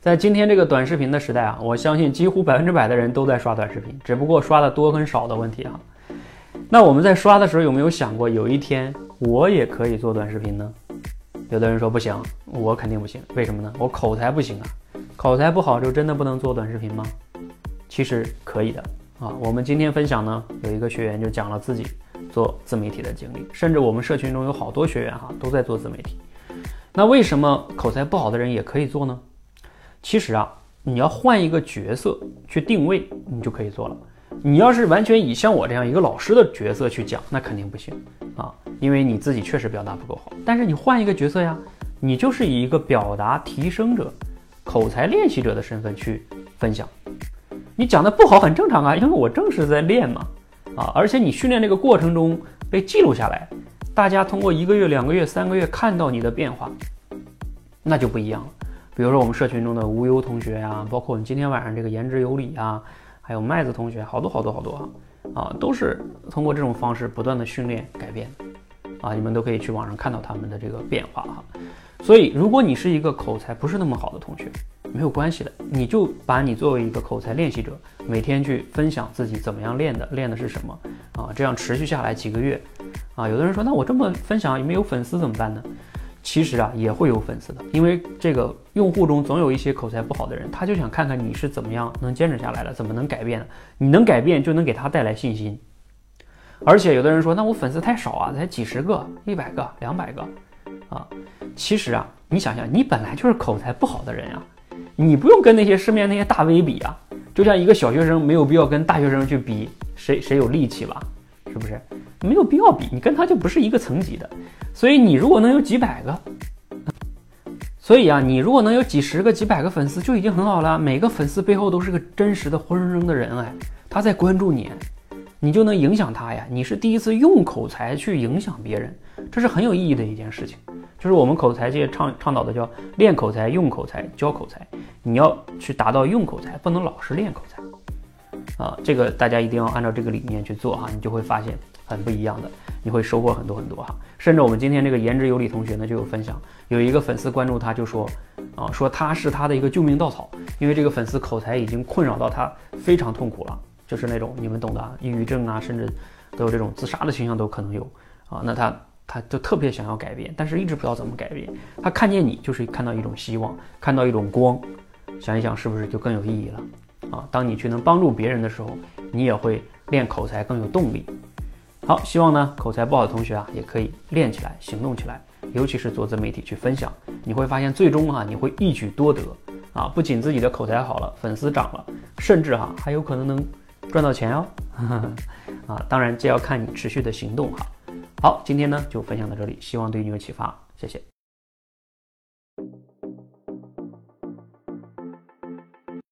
在今天这个短视频的时代啊，我相信几乎百分之百的人都在刷短视频，只不过刷的多跟少的问题啊。那我们在刷的时候有没有想过，有一天我也可以做短视频呢？有的人说不行，我肯定不行，为什么呢？我口才不行啊，口才不好就真的不能做短视频吗？其实可以的啊。我们今天分享呢，有一个学员就讲了自己做自媒体的经历，甚至我们社群中有好多学员哈都在做自媒体。那为什么口才不好的人也可以做呢？其实啊，你要换一个角色去定位，你就可以做了。你要是完全以像我这样一个老师的角色去讲，那肯定不行啊，因为你自己确实表达不够好。但是你换一个角色呀，你就是以一个表达提升者、口才练习者的身份去分享。你讲的不好很正常啊，因为我正是在练嘛，啊，而且你训练这个过程中被记录下来，大家通过一个月、两个月、三个月看到你的变化，那就不一样了。比如说我们社群中的无忧同学呀，包括我们今天晚上这个言之有理啊，还有麦子同学，好多好多好多啊，啊，都是通过这种方式不断的训练改变，啊，你们都可以去网上看到他们的这个变化哈。所以，如果你是一个口才不是那么好的同学，没有关系的，你就把你作为一个口才练习者，每天去分享自己怎么样练的，练的是什么啊？这样持续下来几个月，啊，有的人说，那我这么分享没有粉丝怎么办呢？其实啊，也会有粉丝的，因为这个用户中总有一些口才不好的人，他就想看看你是怎么样能坚持下来的，怎么能改变的。你能改变，就能给他带来信心。而且有的人说，那我粉丝太少啊，才几十个、一百个、两百个，啊，其实啊，你想想，你本来就是口才不好的人啊，你不用跟那些市面那些大 V 比啊，就像一个小学生没有必要跟大学生去比谁谁有力气吧，是不是？没有必要比，你跟他就不是一个层级的。所以你如果能有几百个，所以啊，你如果能有几十个、几百个粉丝就已经很好了。每个粉丝背后都是个真实的、活生生的人哎，他在关注你，你就能影响他呀。你是第一次用口才去影响别人，这是很有意义的一件事情。就是我们口才界倡倡导的叫练口才、用口才、教口才。你要去达到用口才，不能老是练口才啊。这个大家一定要按照这个理念去做哈，你就会发现很不一样的。你会收获很多很多哈，甚至我们今天这个言之有理同学呢就有分享，有一个粉丝关注他就说，啊说他是他的一个救命稻草，因为这个粉丝口才已经困扰到他非常痛苦了，就是那种你们懂的，抑郁症啊，甚至都有这种自杀的倾向都可能有啊，那他他就特别想要改变，但是一直不知道怎么改变，他看见你就是看到一种希望，看到一种光，想一想是不是就更有意义了啊？当你去能帮助别人的时候，你也会练口才更有动力。好，希望呢口才不好的同学啊，也可以练起来，行动起来，尤其是做自媒体去分享，你会发现最终啊，你会一举多得啊，不仅自己的口才好了，粉丝涨了，甚至哈还有可能能赚到钱哦。啊，当然这要看你持续的行动哈。好，今天呢就分享到这里，希望对你有启发，谢谢。